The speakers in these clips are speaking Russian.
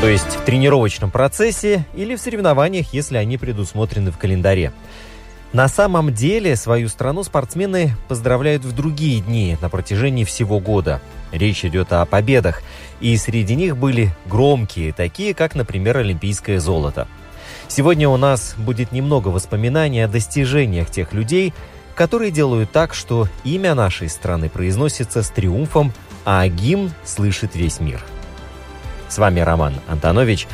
То есть в тренировочном процессе или в соревнованиях, если они предусмотрены в календаре. На самом деле свою страну спортсмены поздравляют в другие дни на протяжении всего года. Речь идет о победах, и среди них были громкие, такие как, например, олимпийское золото. Сегодня у нас будет немного воспоминаний о достижениях тех людей, которые делают так, что имя нашей страны произносится с триумфом, а гимн слышит весь мир. С вами Роман Антонович.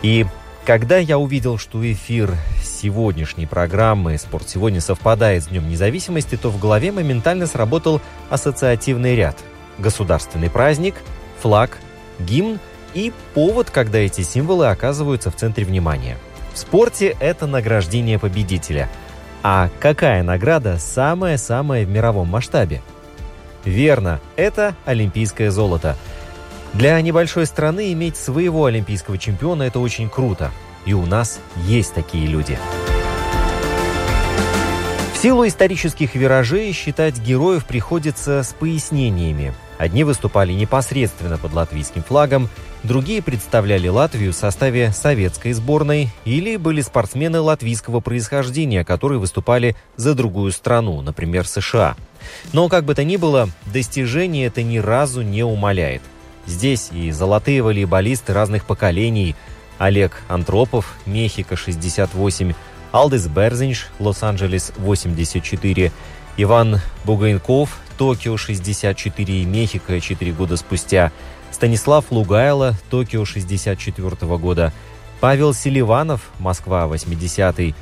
И когда я увидел, что эфир сегодняшней программы «Спорт сегодня» совпадает с Днем независимости, то в голове моментально сработал ассоциативный ряд. Государственный праздник, флаг, гимн и повод, когда эти символы оказываются в центре внимания. В спорте это награждение победителя. А какая награда самая-самая в мировом масштабе? Верно, это олимпийское золото – для небольшой страны иметь своего олимпийского чемпиона – это очень круто. И у нас есть такие люди. В силу исторических виражей считать героев приходится с пояснениями. Одни выступали непосредственно под латвийским флагом, другие представляли Латвию в составе советской сборной или были спортсмены латвийского происхождения, которые выступали за другую страну, например, США. Но, как бы то ни было, достижение это ни разу не умаляет – Здесь и золотые волейболисты разных поколений. Олег Антропов, Мехико, 68, Алдис Берзинш, Лос-Анджелес, 84, Иван Бугайнков, Токио, 64 и Мехико 4 года спустя, Станислав Лугайло, Токио, 64 года, Павел Селиванов, Москва, 80-й,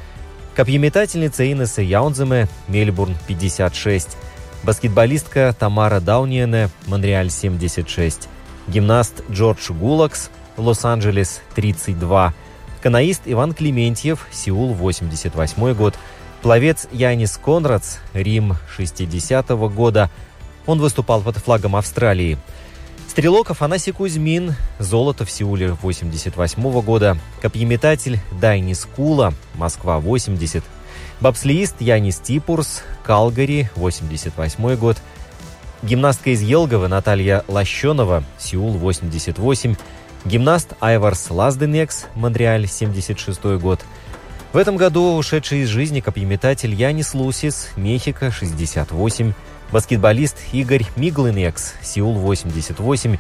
копьеметательница Инесса Яунземе, Мельбурн, 56, баскетболистка Тамара Дауниене, Монреаль, 76, гимнаст Джордж Гулакс, Лос-Анджелес, 32, каноист Иван Клементьев, Сеул, 88 год, пловец Янис Конрадс, Рим, 60 -го года. Он выступал под флагом Австралии. Стрелок Афанасий Кузьмин, золото в Сеуле 88 -го года. Копьеметатель Дайнис Кула, Москва 80. Бобслеист Янис Типурс, Калгари, 88 год. Гимнастка из Елгова Наталья Лощенова, Сеул, 88. Гимнаст Айварс Лазденекс, Монреаль, 76 год. В этом году ушедший из жизни копьеметатель Янис Лусис, Мехико, 68. Баскетболист Игорь Миглинекс, Сеул, 88.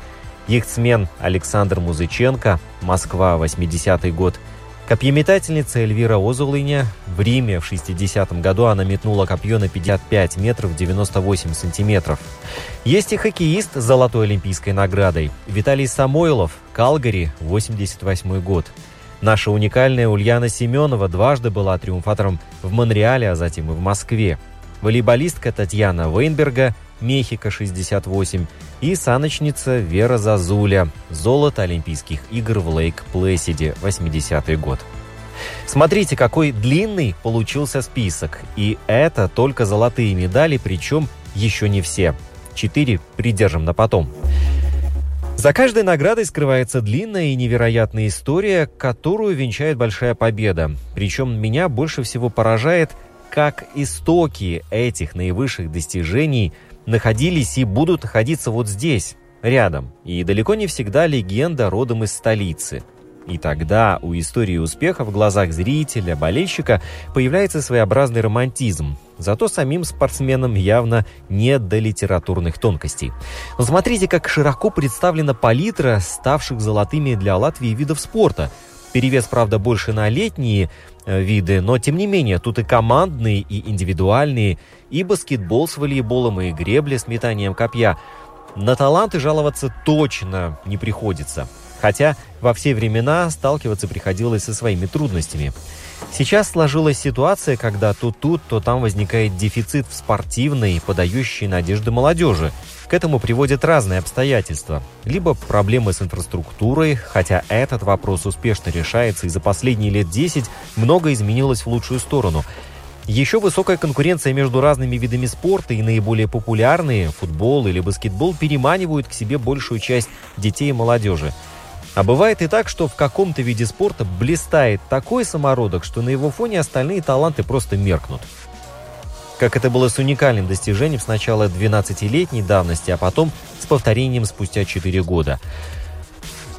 Яхтсмен Александр Музыченко, Москва, 80 год. Копьеметательница Эльвира Озулыня в Риме в 60-м году она метнула копье на 55 метров 98 сантиметров. Есть и хоккеист с золотой олимпийской наградой Виталий Самойлов, Калгари, 88 год. Наша уникальная Ульяна Семенова дважды была триумфатором в Монреале, а затем и в Москве. Волейболистка Татьяна Вейнберга, Мехико 68 и саночница Вера Зазуля, золото Олимпийских игр в Лейк-Плэсиде, 80-й год. Смотрите, какой длинный получился список. И это только золотые медали, причем еще не все. Четыре придержим на потом. За каждой наградой скрывается длинная и невероятная история, которую венчает большая победа. Причем меня больше всего поражает, как истоки этих наивысших достижений – находились и будут находиться вот здесь, рядом. И далеко не всегда легенда родом из столицы. И тогда у истории успеха в глазах зрителя, болельщика появляется своеобразный романтизм. Зато самим спортсменам явно нет до литературных тонкостей. Но смотрите, как широко представлена палитра ставших золотыми для Латвии видов спорта. Перевес, правда, больше на летние виды, но тем не менее тут и командные, и индивидуальные, и баскетбол с волейболом, и гребли с метанием копья. На таланты жаловаться точно не приходится. Хотя во все времена сталкиваться приходилось со своими трудностями. Сейчас сложилась ситуация, когда то тут, то там возникает дефицит в спортивной, подающей надежды молодежи. К этому приводят разные обстоятельства. Либо проблемы с инфраструктурой, хотя этот вопрос успешно решается, и за последние лет 10 много изменилось в лучшую сторону. Еще высокая конкуренция между разными видами спорта и наиболее популярные, футбол или баскетбол, переманивают к себе большую часть детей и молодежи. А бывает и так, что в каком-то виде спорта блистает такой самородок, что на его фоне остальные таланты просто меркнут. Как это было с уникальным достижением сначала 12-летней давности, а потом с повторением спустя 4 года.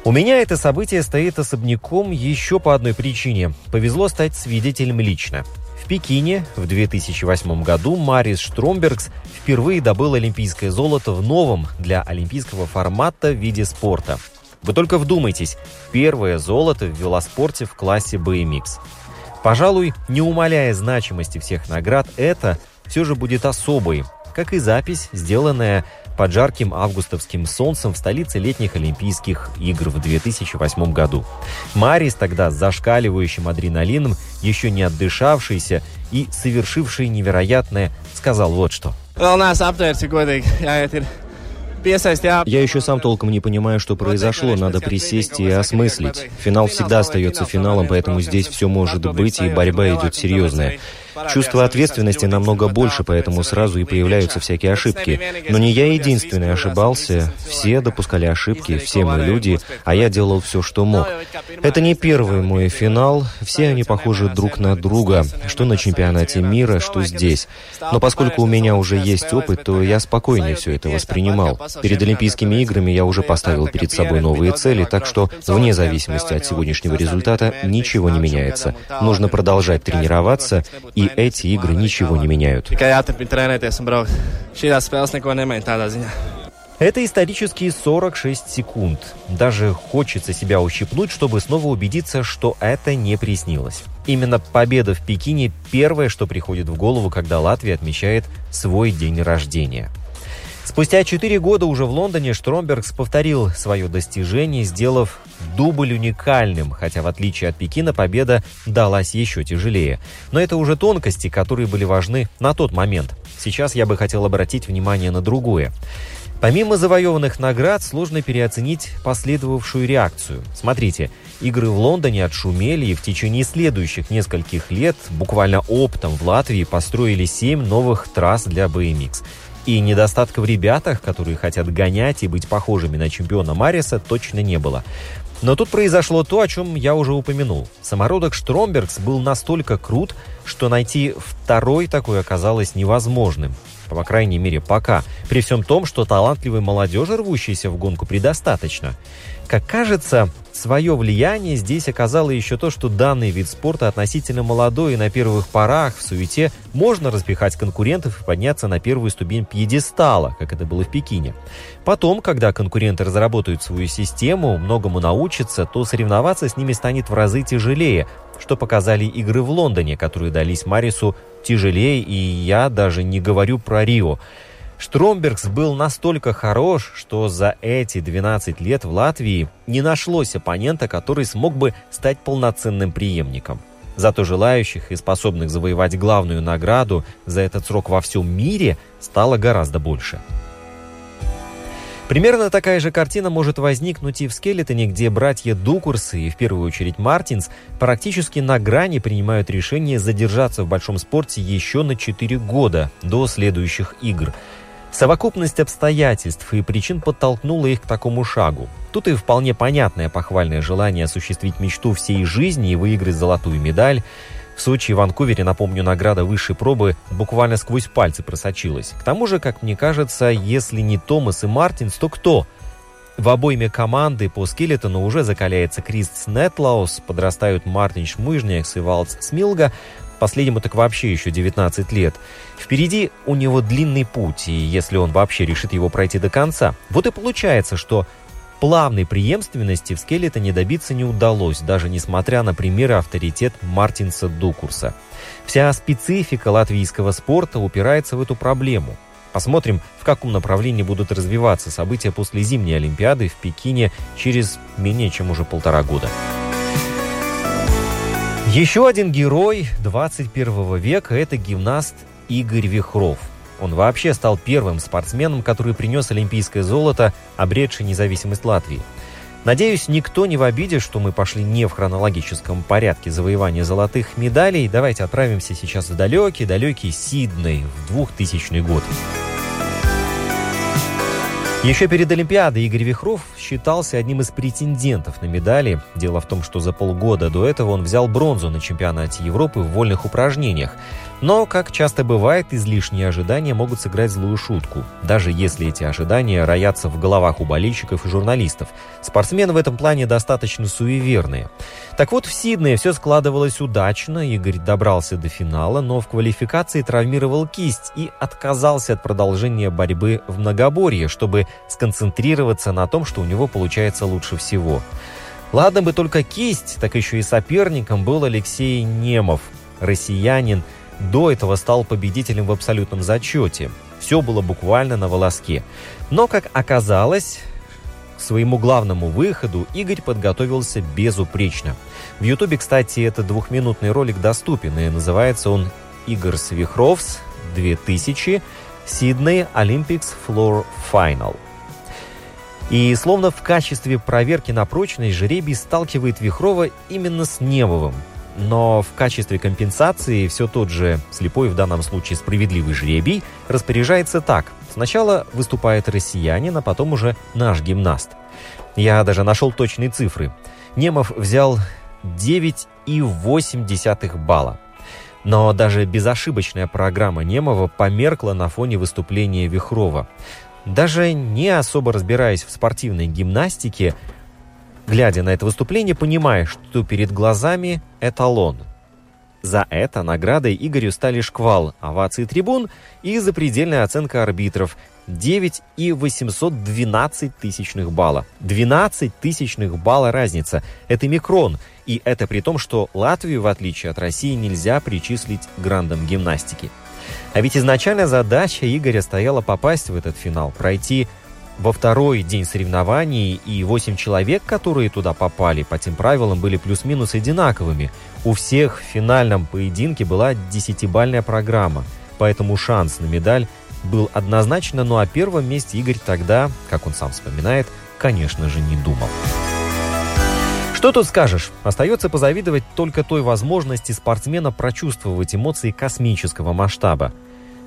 У меня это событие стоит особняком еще по одной причине. Повезло стать свидетелем лично. В Пекине в 2008 году Марис Штромбергс впервые добыл олимпийское золото в новом для олимпийского формата виде спорта – вы только вдумайтесь, первое золото в велоспорте в классе BMX. Пожалуй, не умаляя значимости всех наград, это все же будет особой, как и запись, сделанная под жарким августовским солнцем в столице летних Олимпийских игр в 2008 году. Марис тогда с зашкаливающим адреналином, еще не отдышавшийся и совершивший невероятное, сказал вот что. Я еще сам толком не понимаю, что произошло, надо присесть и осмыслить. Финал всегда остается финалом, поэтому здесь все может быть, и борьба идет серьезная. Чувство ответственности намного больше, поэтому сразу и появляются всякие ошибки. Но не я единственный ошибался. Все допускали ошибки, все мы люди, а я делал все, что мог. Это не первый мой финал. Все они похожи друг на друга, что на чемпионате мира, что здесь. Но поскольку у меня уже есть опыт, то я спокойнее все это воспринимал. Перед Олимпийскими играми я уже поставил перед собой новые цели, так что вне зависимости от сегодняшнего результата ничего не меняется. Нужно продолжать тренироваться и эти игры ничего не меняют. Это исторические 46 секунд. Даже хочется себя ущипнуть, чтобы снова убедиться, что это не приснилось. Именно победа в Пекине – первое, что приходит в голову, когда Латвия отмечает свой день рождения. Спустя 4 года уже в Лондоне Штромбергс повторил свое достижение, сделав дубль уникальным, хотя в отличие от Пекина победа далась еще тяжелее. Но это уже тонкости, которые были важны на тот момент. Сейчас я бы хотел обратить внимание на другое. Помимо завоеванных наград, сложно переоценить последовавшую реакцию. Смотрите, игры в Лондоне отшумели, и в течение следующих нескольких лет буквально оптом в Латвии построили семь новых трасс для BMX. И недостатка в ребятах, которые хотят гонять и быть похожими на чемпиона Мариса, точно не было. Но тут произошло то, о чем я уже упомянул. Самородок Штромбергс был настолько крут, что найти второй такой оказалось невозможным. По крайней мере, пока. При всем том, что талантливой молодежи, рвущейся в гонку, предостаточно. Как кажется, свое влияние здесь оказало еще то, что данный вид спорта относительно молодой и на первых порах в суете можно распихать конкурентов и подняться на первую ступень пьедестала, как это было в Пекине. Потом, когда конкуренты разработают свою систему, многому научатся, то соревноваться с ними станет в разы тяжелее, что показали игры в Лондоне, которые дались Марису тяжелее, и я даже не говорю про Рио. Штромбергс был настолько хорош, что за эти 12 лет в Латвии не нашлось оппонента, который смог бы стать полноценным преемником. Зато желающих и способных завоевать главную награду за этот срок во всем мире стало гораздо больше. Примерно такая же картина может возникнуть и в Скелетоне, где братья Дукурсы и в первую очередь Мартинс практически на грани принимают решение задержаться в большом спорте еще на 4 года до следующих игр – Совокупность обстоятельств и причин подтолкнула их к такому шагу. Тут и вполне понятное похвальное желание осуществить мечту всей жизни и выиграть золотую медаль. В Сочи и Ванкувере, напомню, награда высшей пробы буквально сквозь пальцы просочилась. К тому же, как мне кажется, если не Томас и Мартинс, то кто? В обойме команды по скелетону уже закаляется Крист Нетлаус, подрастают Мартин Шмыжнякс и Валц Смилга, Последнему так вообще еще 19 лет. Впереди у него длинный путь, и если он вообще решит его пройти до конца. Вот и получается, что Плавной преемственности в скелетоне добиться не удалось, даже несмотря на примеры авторитет Мартинса Дукурса. Вся специфика латвийского спорта упирается в эту проблему. Посмотрим, в каком направлении будут развиваться события после зимней Олимпиады в Пекине через менее чем уже полтора года. Еще один герой 21 века – это гимнаст Игорь Вихров. Он вообще стал первым спортсменом, который принес олимпийское золото, обретший независимость Латвии. Надеюсь, никто не в обиде, что мы пошли не в хронологическом порядке завоевания золотых медалей. Давайте отправимся сейчас в далекий-далекий Сидней в 2000 год. Еще перед Олимпиадой Игорь Вихров считался одним из претендентов на медали. Дело в том, что за полгода до этого он взял бронзу на чемпионате Европы в вольных упражнениях. Но, как часто бывает, излишние ожидания могут сыграть злую шутку, даже если эти ожидания роятся в головах у болельщиков и журналистов. Спортсмены в этом плане достаточно суеверные. Так вот, в Сиднее все складывалось удачно, Игорь добрался до финала, но в квалификации травмировал кисть и отказался от продолжения борьбы в многоборье, чтобы сконцентрироваться на том, что у него получается лучше всего. Ладно бы только кисть, так еще и соперником был Алексей Немов, россиянин, до этого стал победителем в абсолютном зачете. Все было буквально на волоске. Но, как оказалось, к своему главному выходу Игорь подготовился безупречно. В Ютубе, кстати, этот двухминутный ролик доступен, и называется он «Игорь Свихровс 2000 Сиднey Olympics Floor Final». И словно в качестве проверки на прочность жребий сталкивает Вихрова именно с Невовым, но в качестве компенсации все тот же слепой, в данном случае справедливый жребий, распоряжается так. Сначала выступает россиянин, а потом уже наш гимнаст. Я даже нашел точные цифры. Немов взял 9,8 балла. Но даже безошибочная программа Немова померкла на фоне выступления Вихрова. Даже не особо разбираясь в спортивной гимнастике, Глядя на это выступление, понимаешь, что перед глазами эталон. За это наградой Игорю стали шквал, овации трибун и запредельная оценка арбитров 9 и 812 тысячных балла. 12 тысячных балла разница. Это микрон. И это при том, что Латвию, в отличие от России, нельзя причислить грандам гимнастики. А ведь изначально задача Игоря стояла попасть в этот финал, пройти во второй день соревнований, и 8 человек, которые туда попали, по тем правилам были плюс-минус одинаковыми. У всех в финальном поединке была десятибальная программа, поэтому шанс на медаль был однозначно, но о первом месте Игорь тогда, как он сам вспоминает, конечно же, не думал. Что тут скажешь? Остается позавидовать только той возможности спортсмена прочувствовать эмоции космического масштаба –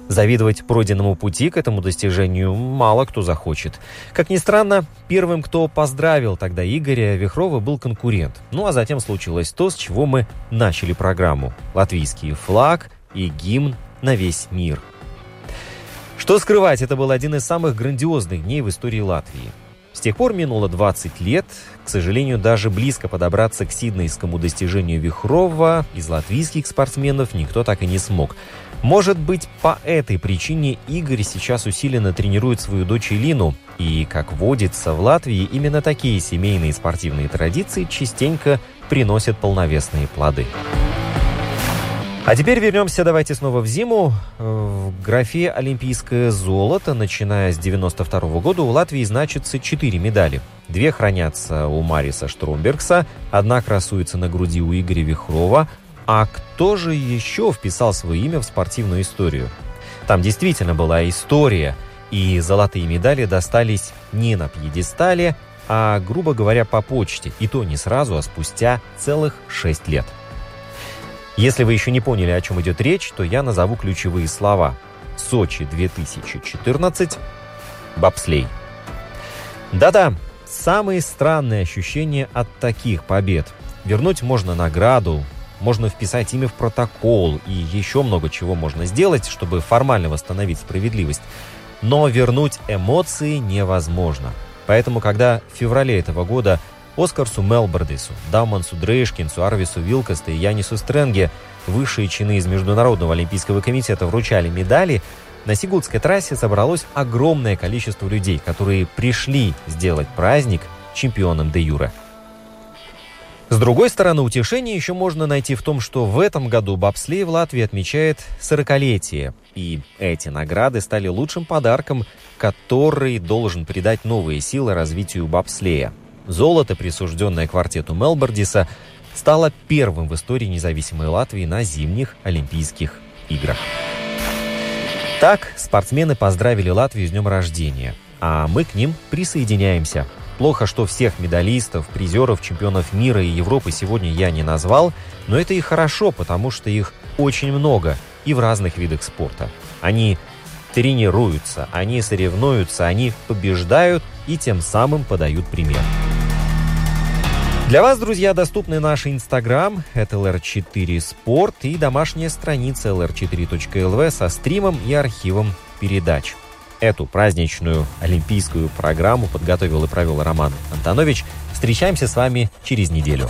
Завидовать пройденному пути к этому достижению мало кто захочет. Как ни странно, первым, кто поздравил тогда Игоря Вихрова, был конкурент. Ну а затем случилось то, с чего мы начали программу. Латвийский флаг и гимн на весь мир. Что скрывать, это был один из самых грандиозных дней в истории Латвии. Тех пор минуло 20 лет. К сожалению, даже близко подобраться к сиднейскому достижению Вихрова из латвийских спортсменов никто так и не смог. Может быть, по этой причине Игорь сейчас усиленно тренирует свою дочь Илину, и, как водится в Латвии, именно такие семейные спортивные традиции частенько приносят полновесные плоды. А теперь вернемся, давайте снова в зиму. В графе «Олимпийское золото», начиная с 92 года, у Латвии значится 4 медали. Две хранятся у Мариса Штромбергса, одна красуется на груди у Игоря Вихрова, а кто же еще вписал свое имя в спортивную историю? Там действительно была история, и золотые медали достались не на пьедестале, а, грубо говоря, по почте, и то не сразу, а спустя целых шесть лет. Если вы еще не поняли, о чем идет речь, то я назову ключевые слова. Сочи 2014, бобслей. Да-да, самые странные ощущения от таких побед. Вернуть можно награду, можно вписать имя в протокол и еще много чего можно сделать, чтобы формально восстановить справедливость. Но вернуть эмоции невозможно. Поэтому, когда в феврале этого года Оскарсу Мелбордису, Даммансу Дрейшкинсу, Арвису Вилкоста и Янису Стренге высшие чины из Международного олимпийского комитета вручали медали, на Сигулдской трассе собралось огромное количество людей, которые пришли сделать праздник чемпионом де юре. С другой стороны, утешение еще можно найти в том, что в этом году бобслей в Латвии отмечает 40-летие. И эти награды стали лучшим подарком, который должен придать новые силы развитию бобслея. Золото, присужденное квартету Мелбордиса, стало первым в истории независимой Латвии на зимних Олимпийских играх. Так, спортсмены поздравили Латвию с днем рождения, а мы к ним присоединяемся. Плохо, что всех медалистов, призеров, чемпионов мира и Европы сегодня я не назвал, но это и хорошо, потому что их очень много и в разных видах спорта. Они тренируются, они соревнуются, они побеждают и тем самым подают пример. Для вас, друзья, доступны наш инстаграм, это LR4 Спорт и домашняя страница lr4.lv со стримом и архивом передач. Эту праздничную олимпийскую программу подготовил и провел Роман Антонович. Встречаемся с вами через неделю.